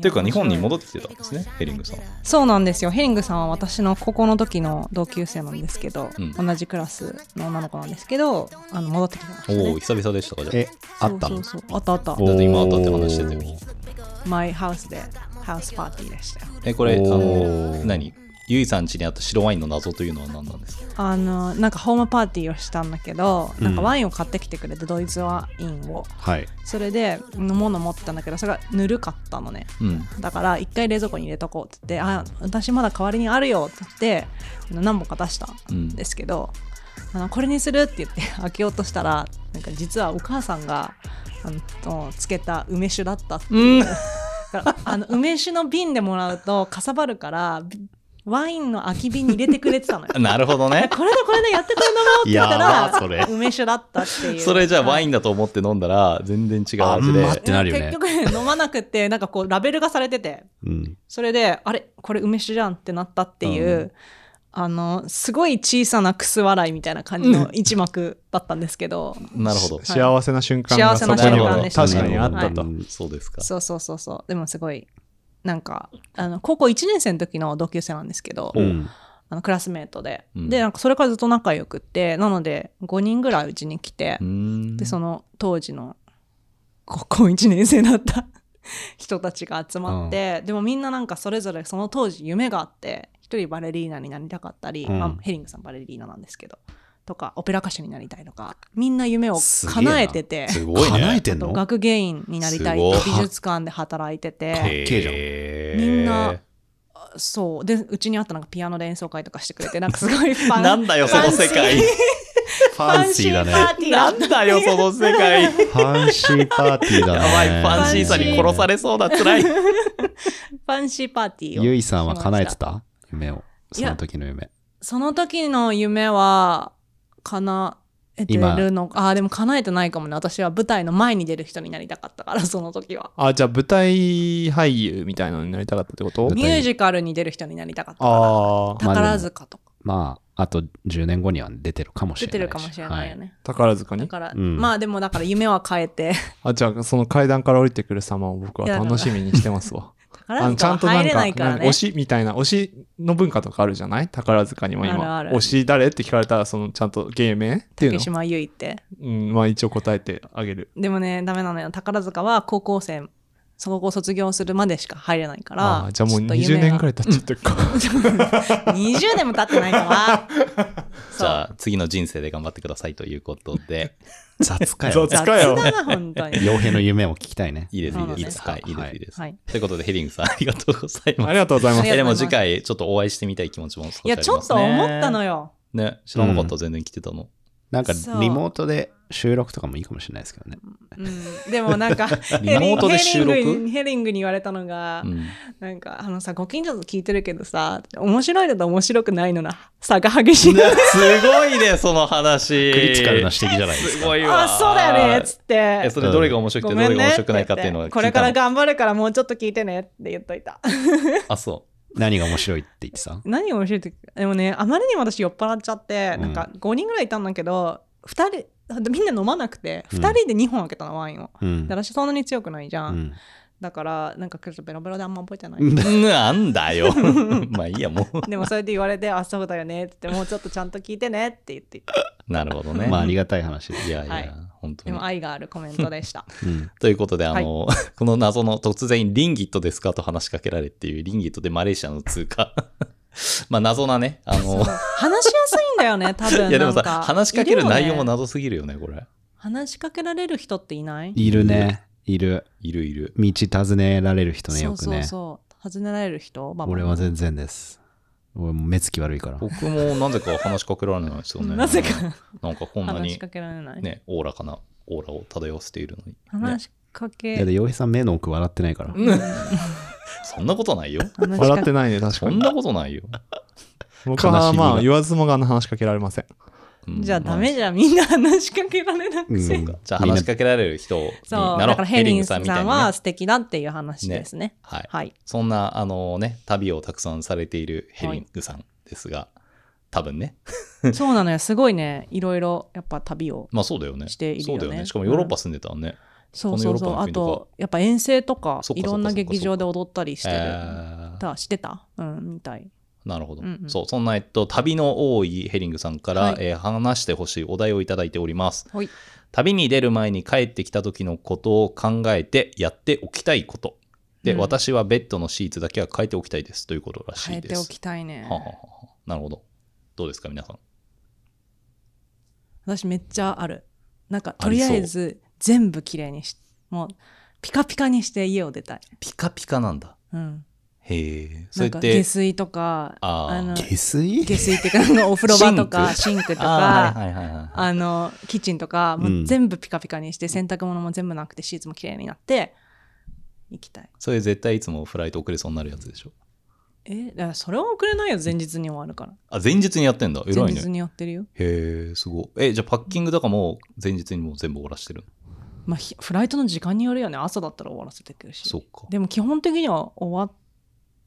というか日本に戻ってきてたんですねヘリングさんそうなんですよ。ヘリングさんは私の高校の時の同級生なんですけど、うん。同じクラスの女の子なんですけどあの戻ってきてました、ね、おお久々でしたかじゃあ。え、あったの？そうそうそう。あったあった。おだって今あったって話してておーマイハウスでハウスパーティーでしたよ。えこれあおのー何？ゆいさん家にあった白ワインの謎というのは何なんですか？あのなんかホームパーティーをしたんだけど、うん。なんかワインを買ってきてくれてドイツワインを。はい。それで飲もうの持ってたんだけどそれがぬるかったのね。うん。だから一回冷蔵庫に入れとこうって言って「あ私まだ代わりにあるよ」って言ってあの何本か出したん。ですけど、あのこれにするって言って開けようとしたらなんか実はお母さんがあのとつけた梅酒だったっていう、だからあの梅酒の瓶でもらうとかさばるからびワインの空き瓶に入れてくれてたのよ。なるほどね。これでこれでやってくれ飲もうって言ったやばそれ。ら梅酒だったっていう。それじゃあワインンだと思って飲んだら全然違う味で。ってなるよね結局ね飲まなくてなんかこうラベルがされてて。うん。それであれこれ梅酒じゃんってなったっていう、うんあのすごい小さなくす笑いみたいな感じの一幕だったんですけど、なるほど。し幸せな瞬間が幸せなそこには瞬間でしたね。確かにあったと。うんそうですか。そうそうそうそう。でもすごいなんかあの高校1年生の時の同級生なんですけど、うん。あのクラスメートで、うん。でなんかそれからずっと仲良くってなので5人ぐらいうちに来てう、ーん。でその当時の高校1年生だった 人たちが集まって、でもみんななんかそれぞれその当時夢があって一人バレリーナになりたかったり、うん。まあ、ヘリングさんバレリーナなんですけどとかオペラ歌手になりたいとかみんな夢を叶えててすごいね。叶えてんの？学芸員になりたいすごい。美術館で働いててみんなそう。でうちにあったなんかピアノで演奏会とかしてくれてなんかすごいファン。なんだよその世界 ファンシーだね。ファンシーパーティーだなんだよその世界。やファンシーパーティーだね。ばいファンシーさに殺されそうだ辛い。ファンシーパーティーを。ゆいさんは叶えてた？夢を。その時の夢。その時の夢は叶えてるのあーでも叶えてないかもね。私は舞台の前に出る人になりたかったからその時は。あ、じゃあ舞台俳優みたいなのになりたかったってこと？ミュージカルに出る人になりたかったから。宝塚とか。まあ、あと10年後には出てるかもしれないてるかもしれないよね、宝塚に？だから、うん。まあでもだから夢は変えて。あ、じゃあその階段から降りてくる様を僕はいや楽しみにしてますわ。あ宝のちゃんと塚は入れなんか、ないかんか推しみたいな、推しの文化とかあるじゃない？宝塚にも今。あるある。推し誰？って聞かれたら、そのちゃんと芸名っていうの？竹島優衣って。うん、まあ一応答えてあげる。でもねダメなのよ。宝塚は高校生そこを卒業するまでしか入れないからああ、じゃあもうちょっと20夢が。年くらい経っちゃってるか。20年も経ってないから。じゃあ次の人生で頑張ってくださいということで。雑かよ。雑かよ。雑だな本当に。傭兵の夢を聞きたいね。いいですいいでそうなんです。す。はいいいではい。すいいです。はい。ということでヘリングさんありがとうございます。ありがとうございます。でも次回ちょっとお会いしてみたい気持ちも少しあいやりますね。ちょっと思ったのよ。ね知らなかった、うん全然来てたのなんかリモートで収録とかもいいかもしれないですけどね。うん、でもなんか リモートで収録？ヘリングにヘリングに言われたのが、うん。なんかあのさご近所と聞いてるけどさ面白いのと面白くないのな差が激しい、ねすごいね その話。クリティカルな指摘じゃないですか。すごいわ。あそうだよねっつって。えそれどれが面白くてどれが面白くないかっていうのは聞いたの。これから頑張るからもうちょっと聞いてねって言っといた。あそ何が面白いって言ってさ。何が面白いってでもねあまりにも私酔っ払っちゃって、うん。なんか5人ぐらいいたんだけど2人みんな飲まなくてうん。2人で2本開けたのワインを、うん。で。私そんなに強くないじゃんだからなんかちょっとベロベロであんま覚えてない、うなんだよ。まあいいやもう。でもそれで言われてあそうだよねって言ってもうちょっとちゃんと聞いてねって言って。いたなるほどね、まあありがたい話。です。いやいや、はい。本当に。でも愛があるコメントでした。うん。ということで、あの、この謎の突然、リンギットですかと話しかけられっていう、リンギットでマレーシアの通貨。まあ、謎なね、あの、話しやすいんだよね多分いやでもさ、話しかける内容も謎すぎるよね、これ。話しかけられる人っていない？いるね。いる。いるいる。道尋ねられる人ね、そうそうよくね。そう尋ねられる人？ママ俺は全然です。俺もう目つき悪いから。僕もなぜか話しかけられないですよね。なぜかなんかこんなに話しかけられない、ね、おおらかなオーラを漂わせているのに。ね、話しかけ、いやで、洋平さん目の奥笑ってないから。そんなことないよ。笑ってないね、確かに。そんなことないよ。僕はまあ言わずもがな話しかけられません。うんじゃあダメじゃん。みんな話しかけられなくて。うんじゃあ話しかけられる人にそう。なろう。だからヘリングさんみたいにねは素敵だっていう話ですね。はい。はい。そんな、あのね、旅をたくさんされているヘリングさんですが、多分ね。そうなのよ。すごいね。いろいろやっぱ旅を。まあそうだよね。しているよねそうだよね。しかもヨーロッパ住んでたのね。そうそうそう。あこのヨーロッパの国とかと、やっぱ遠征とかそっかそっかいろんな劇場で踊ったりしてる。えーたしてた？うん、みたい。なるほど、うんうんそう、そんな、えっと、旅の多いヘリングさんから、はいえー話してほしいお題をいただいております。はい。旅に出る前に帰ってきた時のことを考えてやっておきたいこと。で、うん私はベッドのシーツだけは変えておきたいですということらしいです。変えておきたいねは。あはなるほど。どうですか、皆さん。私めっちゃある。なんか、とりあえず全部きれいにし、もう、ピカピカにして家を出たい。ピカピカなんだ。うん。へえ。そなんかれって、下水とか、あーの、下水？下水っていうか、お風呂場とか、シンクとか、はいはいはいはい。あの、キッチンとか、もう全部ピカピカにして、洗濯物も全部なくて、シーツもきれいになって、行きたい。それ絶対いつもフライト遅れそうになるやつでしょ？え、だからそれは遅れないよ、前日に終わるから。あ、前日にやってんだ。偉いね。前日にやってるよ。へえ、すごい。え、じゃあパッキングとかも前日にもう全部終わらしてるまあ、ひフライトの時間によるよね。朝だったら終わらせてくるし。そっか。でも基本的には終わって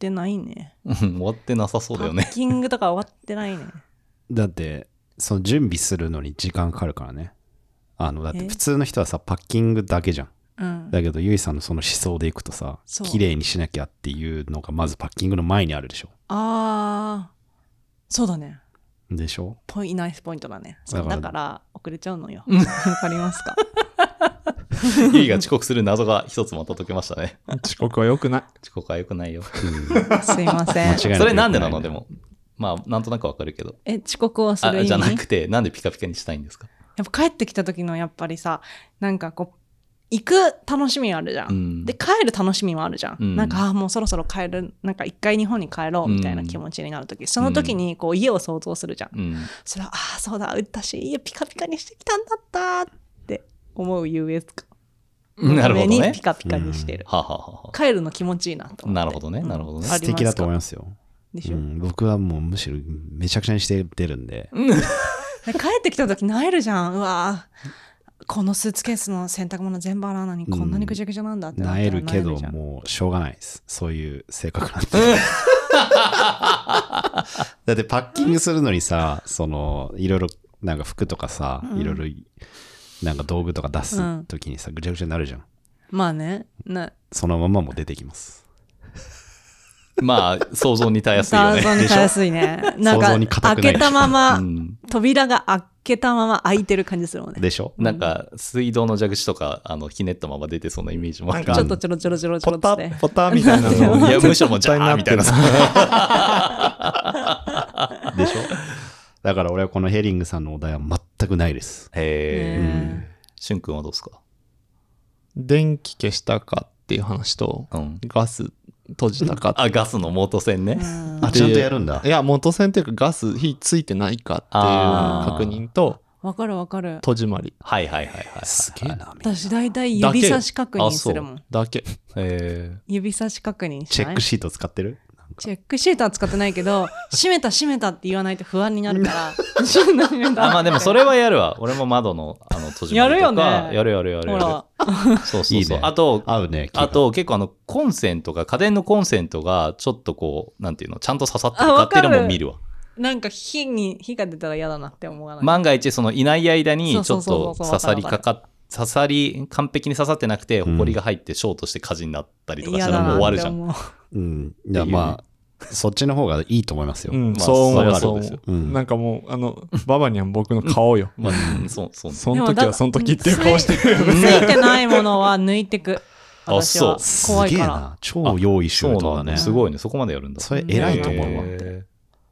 ないね。う ん終わってなさそうだよねパッ。キングとか終わってないね。だって、その準備するのに時間かかるからね。あの、だってえ？普通の人はさ、パッキングだけじゃん。うん。だけど、ゆいさんのその思想でいくとさそう、綺麗にしなきゃっていうのがまずパッキングの前にあるでしょ。あー、そうだね。でしょ？ポイナイスポイントだね。そうだかだからら遅れちゃうのよ。わかりますか？ゆいが遅刻する謎が一つまた解けましたね。遅刻は良くない。遅刻は良くないよ。すいません間違。いなくそれなんでなの？でも。まあ、なんとなくわかるけど。え、遅刻をする意味？あじゃなくて、なんでピカピカにしたいんですか？やっぱ帰ってきた時のやっぱりさ、なんかこう、行く楽しみあるじゃん。うんで、帰る楽しみもあるじゃん。うんなんか、あーもうそろそろ帰る、なんか一回日本に帰ろうみたいな気持ちになる時、その時にこう家を想像するじゃん。うん。それは、ああ、そうだ、私家ピカピカにしてきたんだったって思う US か。なるほどね。ピ。カピカにしてる。はあはあはあ。帰るの気持ちいいなと思って。なるほどね、なるほどね。あ素敵だと思いまますよ。でしょ、うん、僕はもうむしろめちゃくちゃにして出るんで、で帰ってきた時萎えるじゃん。うわー。このスーツケースの洗濯物全部洗うのにこんなにぐちゃぐちゃなんだってなえるけどもうしょうがないです。そういう性格なんで。だってパッキングするのにさそのいろいろなんか服とかさ、いろいろなんか道具とか出す時にさ、ぐちゃぐちゃになるじゃんまあね。なそのままも出てきますまあ、想像にたやすいよね。想像にたやすいね。なん想像にか固くない開けたまま、うん扉が開けたまま開いてる感じするもんね。でしょ？なんか、水道の蛇口とか、あの、ひねったまま出てそうなイメージもあるちょっとちょろちょろちょろちょろポタっつって。ポタみたいなのいや、むしろもう、ジャーみたいな。でしょ？だから俺はこのヘリングさんのお題は全くないです。へねえ。しゅんくんはどうですか？電気消したかっていう話と、うん。ガス閉じたかあ、ガスの元栓ね。うん。あちゃんとやるんだ。いや元栓っていうかガス火ついてないかっていう確認とわかるわかる。戸締まり。はいはいはいはい。すげえな私大体指差し確認するもん。だけ。へ指差し確認しない？チェックシート使ってる？チェックシートは使ってないけど、閉めた閉めたって言わないと不安になるから、閉めた閉めえ。た あ、まあでもそれはやるわ。俺も窓の、あの、閉じまりとか。やるよねやるやるやるやる。そうそうそう。いいねあと、合うね気があと結構あの、コンセントが、家電のコンセントが、ちょっとこう、なんていうの、ちゃんと刺さってるかっていうのも見るわ。なんか火に、火が出たら嫌だなって思わない。万が一、そのいない間に、ちょっそうそうと刺さりかかっ、刺さり、完璧に刺さってなくて、んホコリが入ってショートして火事になったりとかしたらもう終わるじゃん。うんいやまあそっちの方がいいと思いますよ、うん、まあそう思うそう思なんかもうあのババには僕の顔よ、まあ、うんそう、そう。その時はその時っていう顔してるよついてないものは抜いてく。あ私はそう怖いから。すげえな超用意周そうなんだ。到だねすごいね。そこまでやるんだ。それ偉いと思うわ、へ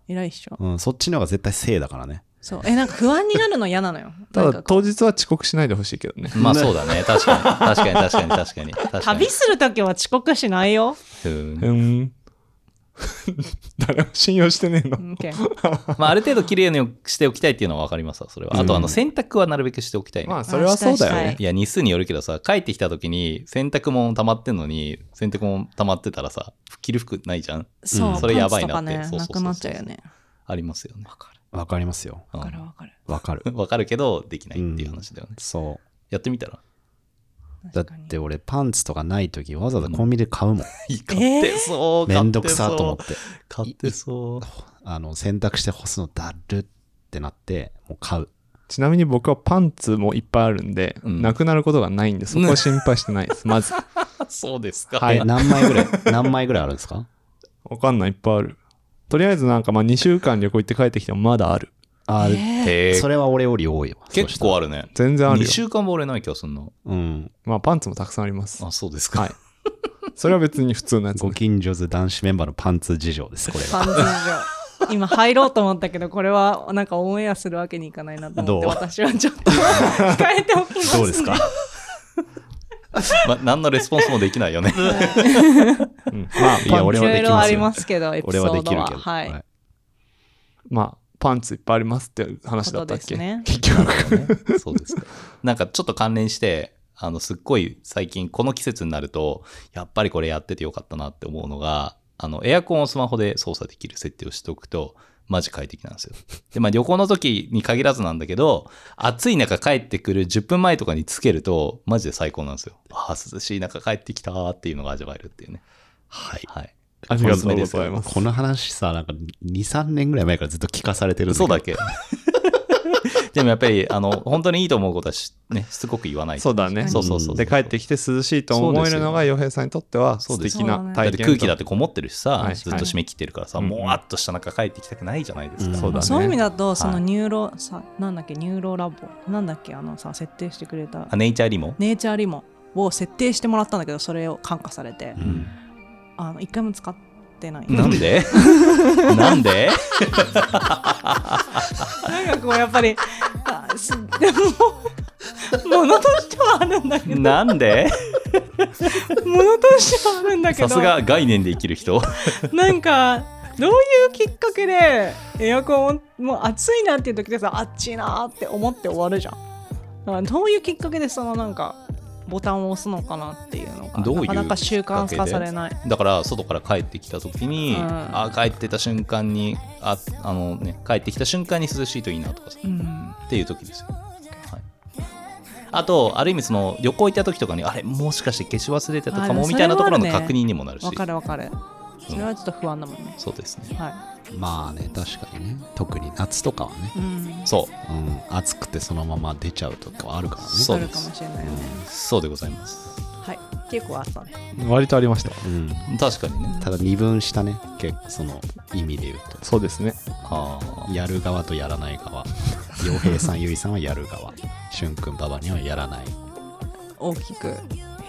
偉いっしょ。うん、そっちの方が絶対正だからねそう。え、なんか不安になるの嫌なのよ。ただ当日は遅刻しないでほしいけどねーまあそうだね。確かに。確かに確かに確かに。確かに旅するときは遅刻しないよ。うんうん 誰も信用してねえのオッケーまあある程度綺麗にしておきたいっていうのは分かりますわ、それは。あと、あの、洗濯はなるべくしておきたいね。まあそれはそうだよねいや、日数によるけどさ、帰ってきた時に洗濯物溜まってんのに、洗濯物溜まってたらさ、着る服ないじゃん。そう、それやばいパンツとかね、なってそうそうそうそうなくなっちゃうよね。ありますよね。わかるわかりますよ。うんわかるわかるわかる。わかるけど、できないっていう話だよね。そやってみたら？う。だって俺パンツとかない時わざわざコンビニで買うもん。買ってそう、めんどくさと思って。買ってそう。あの、洗濯して干すのだるってなって、もう買う。ちなみに僕はパンツもいっぱいあるんで、うんなくなることがないんで、そこは心配してないです。まず。そうですか。はいえ、何枚ぐらい、何枚ぐらいあるんですか？わかんない、いっぱいある。とりあえずなんかまあ2週間旅行行って帰ってきてもまだある。あえーへーそれは俺より多いわ。結構ある。るね。2全然あるよ。週間も俺ない気がするの。うん。まあパンツもたくさんあります。あ、そうですか。はい。それは別に普通のやつご。近所図男子メンバーのパンツ事情です、これは。パンツ事情今入ろうと思ったけどこれはなんかオンエアするわけにいかないなと思ってどう？私はちょっと控えておきます、ね、どうですか？ま、何のレスポンスもできないよね。うんまあ、いや、俺はできますよいろありま。すけどエピ俺はできるけど。はい、まあ、パンツいっぱいありますって話だったっけ、ね結局。そうですか。なんかちょっと関連して、あの、すっごい最近この季節になると、やっぱりこれやっててよかったなって思うのが、あの、エアコンをスマホで操作できる設定をしておくと、マジ快適なんですよ。で、まあ旅行の時に限らずなんだけど、暑い中帰ってくる10分前とかにつけると、マジで最高なんですよ。ああ、涼しい中帰ってきたーっていうのが味わえるっていうね。はい。はい。ありがとうございます。この話さ、なんか2、3年ぐらい前からずっと聞かされてるんそうだっけけ。でもやっぱり、あの、本当にいいと思うことはしね、しつこく言わないと。そうだね。そうそうそう。で、帰ってきて涼しいと思えるのが、洋平さんにとっては素敵なそうですだって体験空気だってこもってるしさ、はい。ずっと締め切ってるからさ、はい。もわっとした中帰ってきたくないじゃないですか。うん。そうだね。そういう意味だとそのはい。ニューロ、さなんだっけニューロラボなんだっけあのさ設定してくれた。あ、ネイチャーリモ？ネイチャーリモを設定してもらったんだけどそれを感化されて、うん。あの一回も使ってない。なんで？なんで？なんかこうやっぱりあすでもものとしてはあるんだけど。なんで？ものとしてはあるんだけど。さすが概念で生きる人。なんかどういうきっかけでエアコンもう暑いなっていう時でさ暑いなって思って終わるじゃん。どういうきっかけでそのなんかボタンを押すのかなっていうのがどういうなかなか習慣化されない。だから外から帰ってきた時に、うん。あ帰ってた瞬間にああのね帰ってきた瞬間に涼しいといいなとかさ、うん。っていう時ですよ。はい、あとある意味その旅行行った時とかにあれもしかして消し忘れてたかももみたいなところの確認にもなるし。わかるわかるそれはちょっと不安だもんね、そうですねはまあね、確かにね。特に夏とかはね。い、うん、そううん。暑くてそのまま出ちゃうとかはあるからね。そうですかもしれないよね、そうでございますはい結構あったね割とありました。うん。確かにねただ二分したね。結構その意味で言うと。そうですね。あーやる側とやらない側。洋平さん、ゆいさんはやる側。しゅんくん、ばばにはやらない。大きく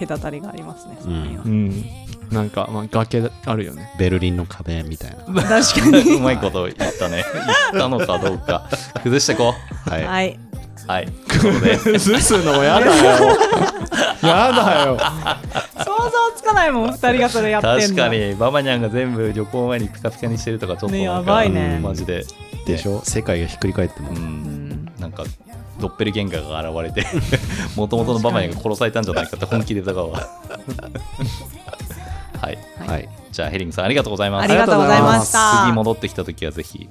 隔たりがありますね、うん。なんか、まあ、崖あるよね。ベルリンの壁みたいな。確かに。うまいこと言ったね。言ったのかどうか。崩してこはい。はい、うはい。ということで。崩 すのやだよ。やだよ。想像つかないもん2人がそれやってんの。確かに。ババニャンが全部旅行前にピカピカにしてるとかちょっとねなんかやばいね。マジで。でしょ？世界がひっくり返っても。う。うんん。なんかドッペルゲンガーが現れてもともとのババニャンが殺されたんじゃないかって本気で疑うわ。はい。はい。じゃあヘリングさんありがとうございます。ありがとうございました次戻ってきた時はぜひ。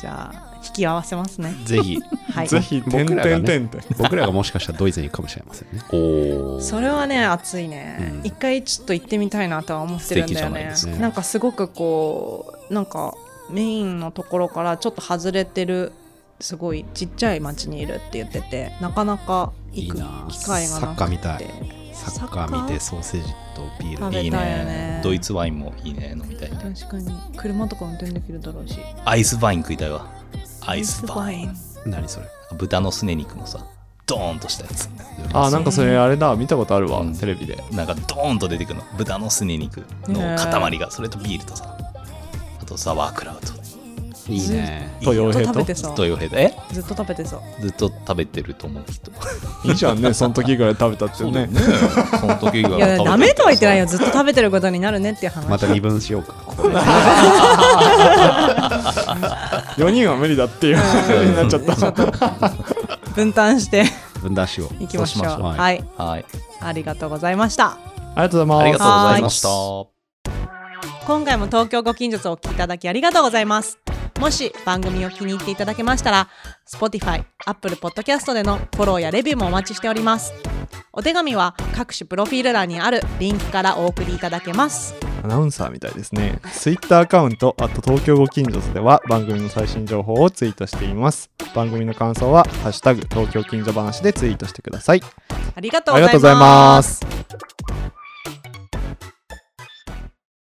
じゃあ引き合わせますね。ぜひ、はい。ぜひ、てん僕らがね。てんて。僕らがもしかしたらドイツに行くかもしれませんね。おそれはね熱いね、うん。一回ちょっと行ってみたいなとは思ってるんだよ素敵じゃないねですかなんかすごくこうなんかメインのところからちょっと外れてるすごいちっちゃい町にいるって言っててなかなか行くいいな。機会がなくて。サッカー見たい。サッカー見てソーセージとビール。いい食べたいよね。ね。ドイツワインもいいね飲みたいね。確かに。車とか運転できるだろうし。アイスワイン食いたいわ。アイスワイン。ン。何それ。豚のすね肉のさドーンとしたやつ。あ、なんかそれあれだ。見たことあるわ。うん。テレビで。なんかドーンと出てくるの。豚のすね肉の塊がそれとビールとさ。あとサワークラウトいいね。ずっと。食べてそう。というへえ？ずっと食べてそう。ずっと食べてると思う人。いいじゃんね。その時ぐらい食べたってね。その時がいやダメとは言ってないよ。ずっと食べてることになるねっていう話。また二分しようか。4人は無理だっていう話になっちゃった。分担して。分断しよう。いきましょう。そうしましょう。はい。はい。ありがとうございました。ありがとうございます。ありがとう。ございました。今回も東京ご近所をお聞きいただきありがとうございますもし番組を気に入っていただけましたら Spotify、Apple Podcast でのフォローやレビューもお待ちしております。お手紙は各種プロフィール欄にあるリンクからお送りいただけます。アナウンサーみたいですね。Twitter アカウントあと東京ご近所図では番組の最新情報をツイートしています。番組の感想は「ハッシュタグ東京近所話」でツイートしてください。ありがとうございます